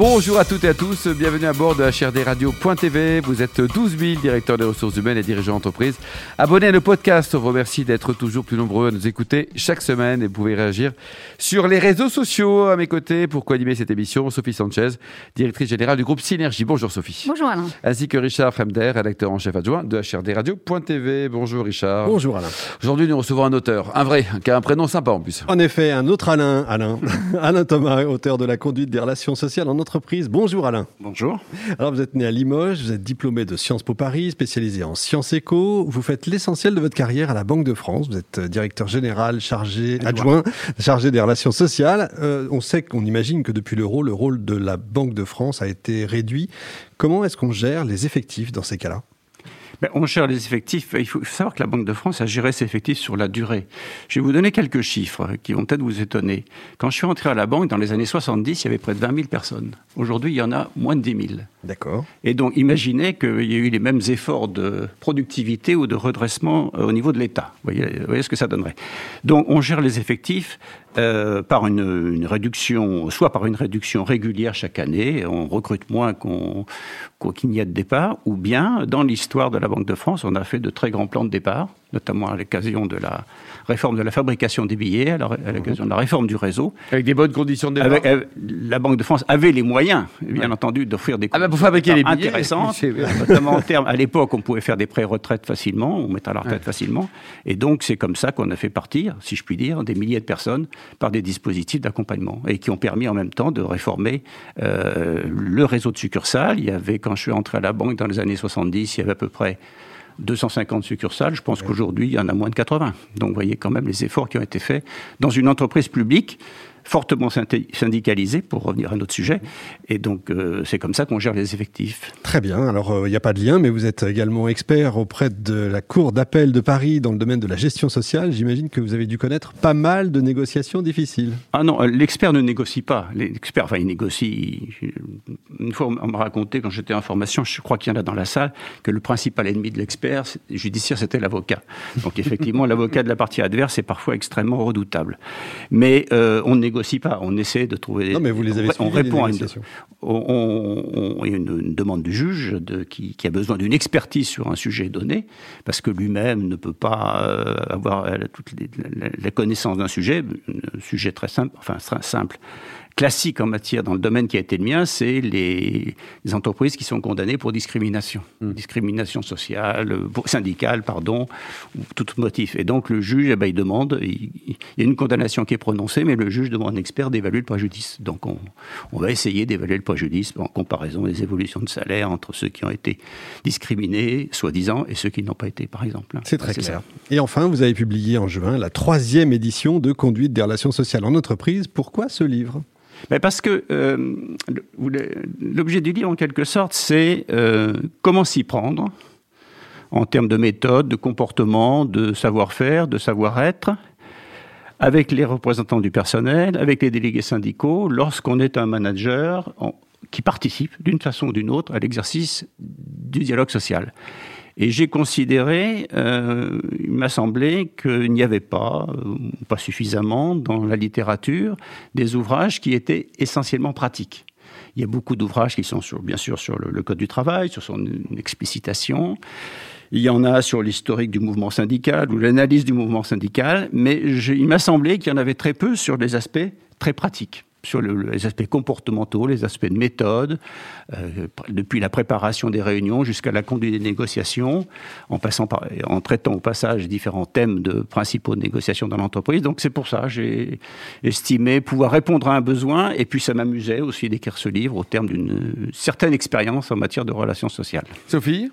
Bonjour à toutes et à tous, bienvenue à bord de HRDRadio.tv. Vous êtes 12 000 directeurs des ressources humaines et dirigeants d'entreprise. Abonnez à le podcast, on vous remercie d'être toujours plus nombreux à nous écouter chaque semaine et vous pouvez réagir sur les réseaux sociaux. À mes côtés, pour co-animer cette émission, Sophie Sanchez, directrice générale du groupe Synergie. Bonjour Sophie. Bonjour Alain. Ainsi que Richard Fremder, rédacteur en chef adjoint de HRDRadio.tv. Bonjour Richard. Bonjour Alain. Aujourd'hui, nous recevons un auteur, un vrai, qui a un prénom sympa en plus. En effet, un autre Alain, Alain, Alain Thomas, auteur de la conduite des relations sociales en entreprise. Bonjour Alain. Bonjour. Alors vous êtes né à Limoges, vous êtes diplômé de Sciences Po Paris, spécialisé en sciences éco. Vous faites l'essentiel de votre carrière à la Banque de France. Vous êtes directeur général chargé, adjoint, chargé des relations sociales. Euh, on sait qu'on imagine que depuis l'euro, le rôle de la Banque de France a été réduit. Comment est-ce qu'on gère les effectifs dans ces cas-là? Ben, on gère les effectifs. Il faut savoir que la Banque de France a géré ses effectifs sur la durée. Je vais vous donner quelques chiffres qui vont peut-être vous étonner. Quand je suis entré à la banque, dans les années 70, il y avait près de 20 000 personnes. Aujourd'hui, il y en a moins de 10 000. D'accord. Et donc, imaginez qu'il y a eu les mêmes efforts de productivité ou de redressement euh, au niveau de l'État. Vous voyez, vous voyez ce que ça donnerait. Donc, on gère les effectifs euh, par une, une, réduction, soit par une réduction régulière chaque année, on recrute moins qu'on qu'il n'y a de départ, ou bien dans l'histoire de la Banque de France, on a fait de très grands plans de départ, notamment à l'occasion de la réforme de la fabrication des billets, à l'occasion de la réforme du réseau. Avec des bonnes conditions de départ. Avec, euh, la Banque de France avait les moyens, bien ouais. entendu, d'offrir des ah bah pour fabriquer les billets intéressants, notamment en termes. À l'époque, on pouvait faire des pré-retraites facilement, on mettait à la retraite ouais. facilement, et donc c'est comme ça qu'on a fait partir, si je puis dire, des milliers de personnes par des dispositifs d'accompagnement et qui ont permis en même temps de réformer euh, le réseau de succursales. Il y avait, quand je suis entré à la banque dans les années 70, il y avait à peu près 250 succursales. Je pense qu'aujourd'hui, il y en a moins de 80. Donc, vous voyez quand même les efforts qui ont été faits dans une entreprise publique fortement syndicalisé, pour revenir à notre sujet. Et donc, euh, c'est comme ça qu'on gère les effectifs. Très bien. Alors, il euh, n'y a pas de lien, mais vous êtes également expert auprès de la Cour d'appel de Paris dans le domaine de la gestion sociale. J'imagine que vous avez dû connaître pas mal de négociations difficiles. Ah non, l'expert ne négocie pas. L'expert, enfin, il négocie. Une fois, on m'a raconté, quand j'étais en formation, je crois qu'il y en a dans la salle, que le principal ennemi de l'expert judiciaire, c'était l'avocat. Donc, effectivement, l'avocat de la partie adverse est parfois extrêmement redoutable. Mais euh, on négocie pas. On essaie de trouver. Non, mais vous les avez On, on répond à une, on, on, il y a une, une, demande du juge de, qui, qui, a besoin d'une expertise sur un sujet donné, parce que lui-même ne peut pas euh, avoir euh, toute les, la, la, connaissance d'un sujet, un sujet très simple, enfin très simple classique en matière, dans le domaine qui a été le mien, c'est les, les, entreprises qui sont condamnées pour discrimination. Mmh. Discrimination sociale, syndicale, pardon, ou tout motif. Et donc le juge, eh ben, il demande, il, il, y a une condamnation qui est prononcée, mais le juge demande à un expert d'évaluer le préjudice. Donc on, on va essayer d'évaluer le préjudice en comparaison des évolutions de salaire entre ceux qui ont été discriminés, soi-disant, et ceux qui n'ont pas été, par exemple. C'est très clair. Ça. Et enfin, vous avez publié en juin la troisième édition de Conduite des relations sociales en entreprise. Pourquoi ce livre? Mais parce que euh, l'objet du livre, en quelque sorte, c'est euh, comment s'y prendre en termes de méthode, de comportement, de savoir-faire, de savoir-être, avec les représentants du personnel, avec les délégués syndicaux, lorsqu'on est un manager qui participe d'une façon ou d'une autre à l'exercice du dialogue social. Et j'ai considéré, euh, il m'a semblé qu'il n'y avait pas, euh, pas suffisamment dans la littérature, des ouvrages qui étaient essentiellement pratiques. Il y a beaucoup d'ouvrages qui sont sur, bien sûr sur le, code du travail, sur son explicitation. Il y en a sur l'historique du mouvement syndical ou l'analyse du mouvement syndical, mais il m'a semblé qu'il y en avait très peu sur les aspects très pratiques sur le, les aspects comportementaux, les aspects de méthode, euh, depuis la préparation des réunions jusqu'à la conduite des négociations, en passant par, en traitant au passage différents thèmes de principaux de négociation dans l'entreprise. Donc c'est pour ça j'ai estimé pouvoir répondre à un besoin et puis ça m'amusait aussi d'écrire ce livre au terme d'une certaine expérience en matière de relations sociales. Sophie?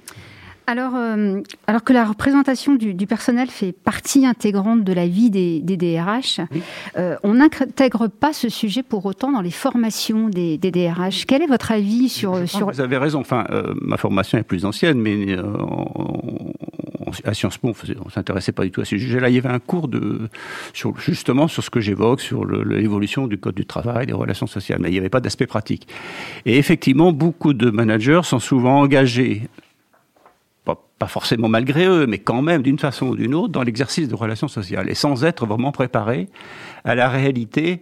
Alors, euh, alors que la représentation du, du, personnel fait partie intégrante de la vie des, des DRH, oui. euh, on n'intègre pas ce sujet pour autant dans les formations des, des DRH. Quel est votre avis sur... sur... Vous avez raison. Enfin, euh, ma formation est plus ancienne, mais on, à Sciences Po, on ne s'intéressait pas du tout à ce sujet-là. Il y avait un cours de, sur, justement sur ce que j'évoque, sur l'évolution du code du travail, des relations sociales, mais il n'y avait pas d'aspect pratique. Et effectivement, beaucoup de managers sont souvent engagés pas, forcément malgré eux, mais quand même d'une façon ou d'une autre, dans l'exercice de relations sociales, et sans être vraiment préparés à la réalité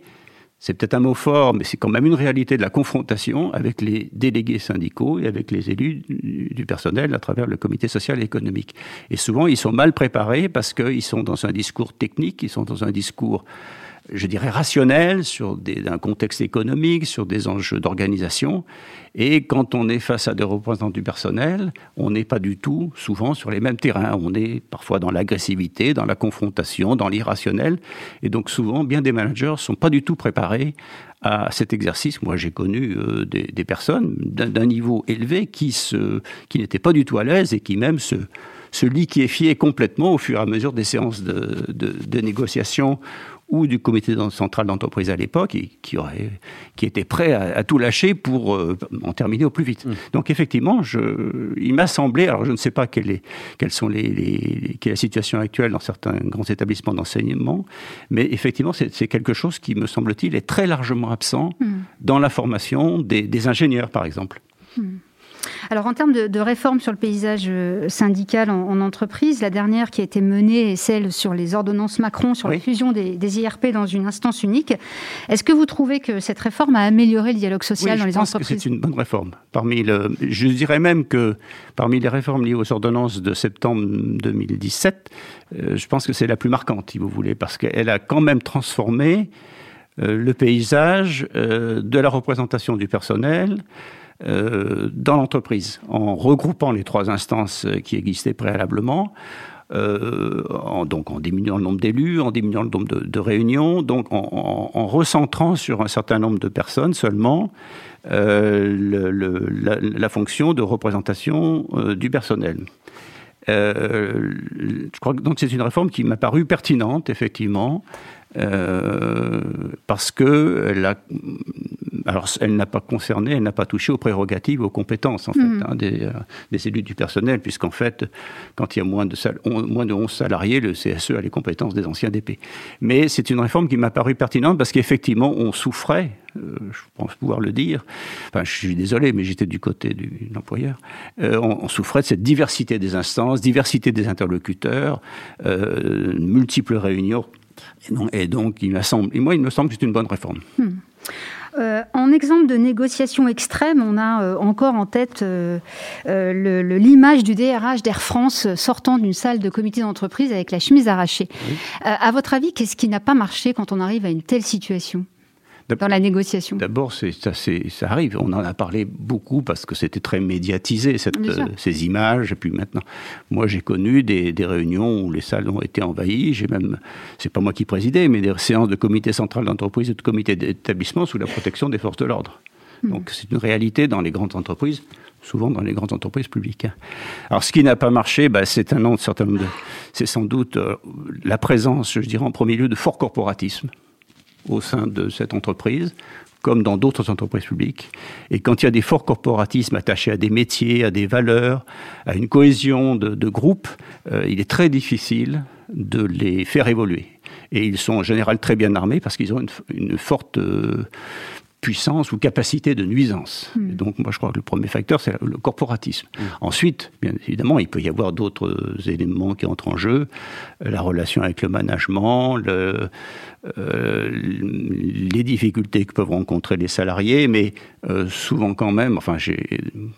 c'est peut-être un mot fort, mais c'est quand même une réalité de la confrontation avec les délégués syndicaux et avec les élus du personnel à travers le comité social et économique. Et souvent, ils sont mal préparés parce qu'ils sont dans un discours technique, ils sont dans un discours je dirais, rationnel sur des, un contexte économique, sur des enjeux d'organisation. Et quand on est face à des représentants du personnel, on n'est pas du tout souvent sur les mêmes terrains. On est parfois dans l'agressivité, dans la confrontation, dans l'irrationnel. Et donc souvent, bien des managers ne sont pas du tout préparés à cet exercice. Moi, j'ai connu euh, des, personnes d'un niveau élevé qui, se, qui n'étaient pas du tout à l'aise et qui même se, se liquéfiaient complètement au fur et à mesure des séances de, de, de négociation ou du comité central d'entreprise à l'époque, qui, aurait, qui était prêt à, tout lâcher pour euh, en terminer au plus vite. Mmh. Donc effectivement, je, il m'a semblé, alors je ne sais pas quelle est, quelles sont les, les, quelle est la situation actuelle dans certains grands établissements d'enseignement, mais effectivement, c'est quelque chose qui, me semble-t-il, est très largement absent mmh. dans la formation des, des ingénieurs, par exemple. Mmh. Alors en termes de, réforme sur le paysage euh, syndical en, entreprise, la dernière qui a été menée est celle sur les ordonnances Macron, sur la fusion des, IRP dans une instance unique. Est-ce que vous trouvez que cette réforme a amélioré le dialogue social dans les entreprises Je pense que c'est une bonne réforme. Parmi le, je dirais même que parmi les réformes liées aux ordonnances de septembre 2017, euh, je pense que c'est la plus marquante, si vous voulez, parce qu'elle a quand même transformé euh, le paysage de la représentation du personnel, dans l'entreprise, en regroupant les trois instances qui existaient préalablement. Euh, en, donc en diminuant le nombre d'élus, en diminuant le nombre de, réunions, donc en, en, recentrant sur un certain nombre de personnes seulement euh, la, fonction de représentation euh, du personnel. Euh, je crois que c'est une réforme qui m'a paru pertinente, effectivement, euh, parce que alors elle n'a pas concerné, elle n'a pas touché aux prérogatives, aux compétences en fait hmm. hein, des, euh, des, élus du personnel, puisqu'en fait, quand il y a moins de, moins de 11 salariés, le CSE a les compétences des anciens DP. Mais c'est une réforme qui m'a paru pertinente parce qu'effectivement, on souffrait, euh, je pense pouvoir le dire, enfin je suis désolé, mais j'étais du côté de l'employeur, on, on, souffrait de cette diversité des instances, diversité des interlocuteurs, multiples réunions et, donc, il semble, et moi, il me semble que c'est une bonne réforme. Hmm. Euh, en exemple de négociation extrême, on a euh, encore en tête euh, l'image du DRH d'Air France sortant d'une salle de comité d'entreprise avec la chemise arrachée. à votre avis, qu'est-ce qui n'a pas marché quand on arrive à une telle situation? Dans la négociation D'abord, ça, ça arrive. On en a parlé beaucoup parce que c'était très médiatisé, cette, euh, ces images. Et puis maintenant, moi, j'ai connu des, des, réunions où les salles ont été envahies. J'ai même, c'est pas moi qui présidais, mais des séances de comité central d'entreprise et de comité d'établissement sous la protection des forces de l'ordre. Hmm. Donc, c'est une réalité dans les grandes entreprises souvent dans les grandes entreprises publiques. Alors, ce qui n'a pas marché, bah, c'est un nom, certain nombre de, c'est sans doute euh, la présence, je dirais en premier lieu, de fort corporatisme au sein de cette entreprise, comme dans d'autres entreprises publiques. Et quand il y a des forts corporatismes attachés à des métiers, à des valeurs, à une cohésion de, de groupe, euh, il est très difficile de les faire évoluer. Et ils sont en général très bien armés parce qu'ils ont une, une forte euh, puissance ou capacité de nuisance. Hmm. donc, moi, je crois que le premier facteur, c'est le corporatisme. Hmm. Ensuite, bien évidemment, il peut y avoir d'autres éléments qui entrent en jeu, euh, la relation avec le management, le, euh, les difficultés que peuvent rencontrer les salariés, mais euh, souvent quand même, enfin,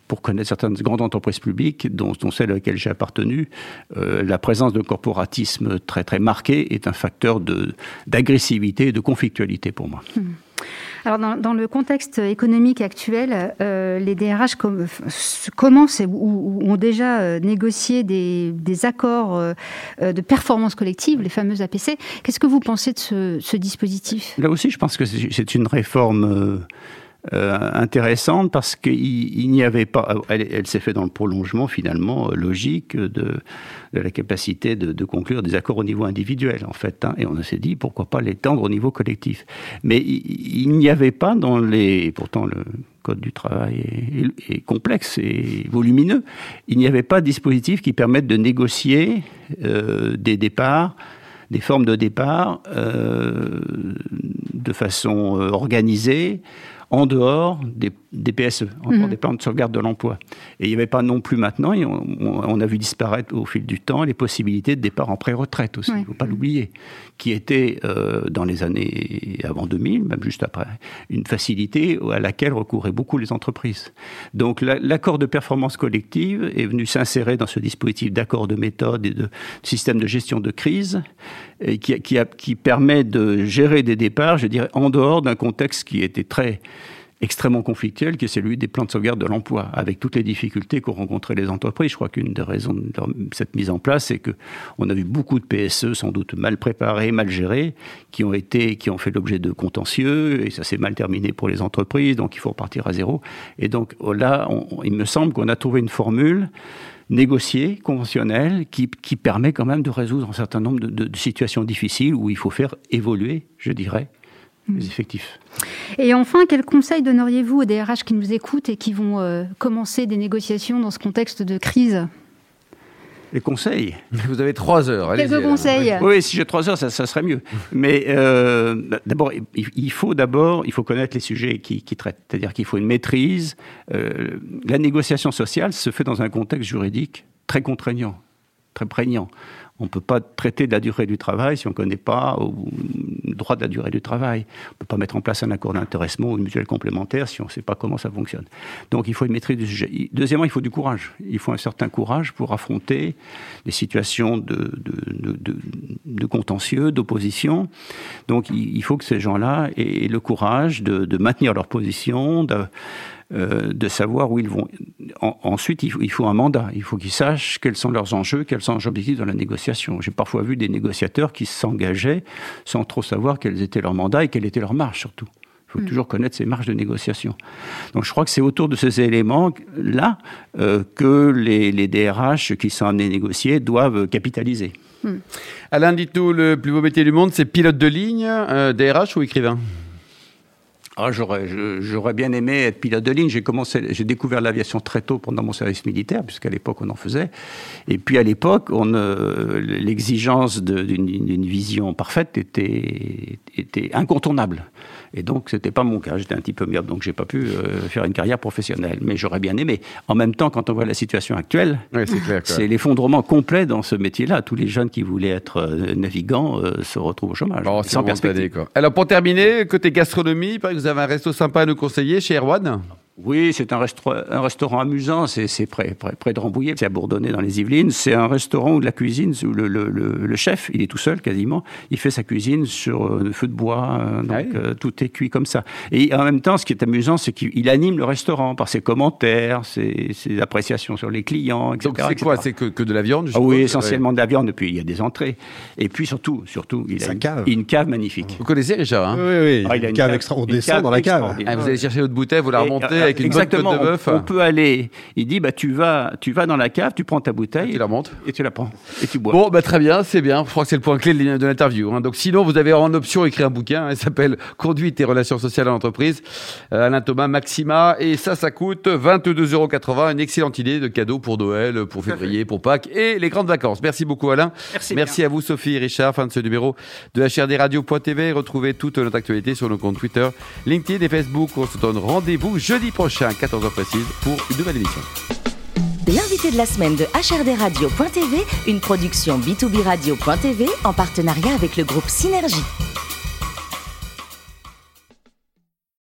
pour connaître certaines grandes entreprises publiques, dont, dont celle à laquelle j'ai appartenu, la présence de corporatisme très très marqué est un facteur d'agressivité et de conflictualité pour moi. Hmm. Alors, dans, le contexte économique actuel, euh, les DRH commencent ou, ont déjà euh, négocié des, accords euh, de performance collective, les fameux APC. Qu'est-ce que vous pensez de ce, dispositif? Là aussi, je pense que c'est une réforme intéressante parce qu'il n'y avait pas. Elle, s'est faite dans le prolongement finalement euh, logique de, la capacité de, conclure des accords au niveau individuel en fait. Hein, et on s'est dit pourquoi pas l'étendre au niveau collectif. Mais il, n'y avait pas dans les. Pourtant le code du travail est, complexe et volumineux. Il n'y avait pas de dispositif qui permette de négocier euh, des départs des formes de départ euh, de façon euh, organisée en dehors des, PSE, en dehors mhm. des plans de sauvegarde de l'emploi. Et il n'y avait pas non plus maintenant, on, a vu disparaître au fil du temps les possibilités de départ en pré-retraite aussi, il ne faut pas l'oublier, qui était euh, dans les années avant 2000, même juste après, une facilité à laquelle recouraient beaucoup les entreprises. Donc l'accord de performance collective est venu s'insérer dans ce dispositif d'accord de méthode et de système de gestion de crise et qui, qui, a, qui permet de gérer des départs, je dirais, en dehors d'un contexte qui était très extrêmement conflictuel, qui est celui des plans de sauvegarde de l'emploi, avec toutes les difficultés qu'ont rencontrées les entreprises. Je crois qu'une des raisons de cette mise en place, c'est que on a vu beaucoup de PSE, sans doute mal préparés, mal gérés, qui ont été, qui ont fait l'objet de contentieux, et ça s'est mal terminé pour les entreprises, donc il faut repartir à zéro. Et donc là, il me semble qu'on a trouvé une formule négociée, conventionnelle, qui, qui, permet quand même de résoudre un certain nombre de, de situations difficiles où il faut faire évoluer, je dirais, les effectifs. Et enfin, quel conseil donneriez-vous aux DRH qui nous écoutent et qui vont euh, commencer des négociations dans ce contexte de crise? Les conseils? Vous avez trois heures. Quelques conseils. Oui, si j'ai trois heures, ça, serait mieux. Mais euh, d'abord, il faut d'abord, il faut connaître les sujets qui, traitent. C'est-à-dire qu'il faut une maîtrise. Euh, la négociation sociale se fait dans un contexte juridique très contraignant, très prégnant. On ne peut pas traiter de la durée du travail si on ne connaît pas droit de la durée du travail. On ne peut pas mettre en place un accord d'intéressement ou une mutuelle complémentaire si on ne sait pas comment ça fonctionne. Donc il faut une maîtrise du sujet. Deuxièmement, il faut du courage. Il faut un certain courage pour affronter des situations de, de, contentieux, d'opposition. Donc il faut que ces gens-là aient le courage de, maintenir leur position, de, euh, de savoir où ils vont. ensuite, il faut, un mandat. Il faut qu'ils sachent quels sont leurs enjeux, quels sont leurs objectifs dans la négociation. J'ai parfois vu des négociateurs qui s'engageaient sans trop savoir quels étaient leurs mandats et quelle était leur marge surtout. Il faut hmm. toujours connaître ces marges de négociation. Donc je crois que c'est autour de ces éléments-là euh, que les, DRH qui sont amenés à négocier doivent capitaliser. Hmm. Alain tout le plus beau métier du monde, c'est pilote de ligne, DRH euh, ou écrivain? Ah, j'aurais, bien aimé être pilote de ligne. J'ai commencé, j'ai découvert l'aviation très tôt pendant mon service militaire, puisqu'à l'époque on en faisait. Et puis à l'époque, on, l'exigence d'une vision parfaite était, était incontournable. Et donc, c'était pas mon cas. J'étais un petit peu myope, donc j'ai pas pu euh, faire une carrière professionnelle. Mais j'aurais bien aimé. En même temps, quand on voit la situation actuelle, c'est l'effondrement complet dans ce métier-là. Tous les jeunes qui voulaient être euh, navigants euh, se retrouvent au chômage. sans perspective. Alors, pour terminer, côté gastronomie, vous avez un resto sympa à nous conseiller chez Erwan? Oui, c'est un, un, restaurant amusant, c'est près, près, près, de Rambouillet, c'est à Bourdonnais dans les Yvelines. C'est un restaurant où la cuisine, où le, le, le, chef, il est tout seul quasiment, il fait sa cuisine sur le euh, feu de bois, euh, donc ah euh, tout est cuit comme ça. Et en même temps, ce qui est amusant, c'est qu'il anime le restaurant par ses commentaires, ses, ses appréciations sur les clients, etc. Donc c'est quoi C'est que, que, de la viande ah Oui, essentiellement de la viande, et puis il y a des entrées. Et puis surtout, surtout il a une cave. une cave. magnifique. Vous connaissez Richard hein? Oui, oui, ah, il a une, cave, extra... on descend dans la cave. vous allez chercher votre bouteille, vous la remontez avec une bonne côte de bœuf. On, peut aller. Il dit bah tu vas, tu vas dans la cave, tu prends ta bouteille, et tu la montes et tu la prends et tu bois. Bon bah très bien, c'est bien. Je crois que c'est le point clé de l'interview. Hein. Donc sinon vous avez en option écrit un bouquin. Hein. il s'appelle Conduite et relations sociales en entreprise. Euh, Alain Thomas Maxima et ça ça coûte 22,80 euros. Une excellente idée de cadeau pour Noël, pour février, pour Pâques et les grandes vacances. Merci beaucoup Alain. Merci. Merci à vous Sophie et Richard. Fin de ce numéro de HRDRadio.tv. Retrouvez toute notre actualité sur nos comptes Twitter, LinkedIn et Facebook. On se donne rendez-vous jeudi prochain, 14h précise, pour une nouvelle émission. L'invité de la semaine de HRDRadio.tv, une production B2B Radio.tv en partenariat avec le groupe Synergie.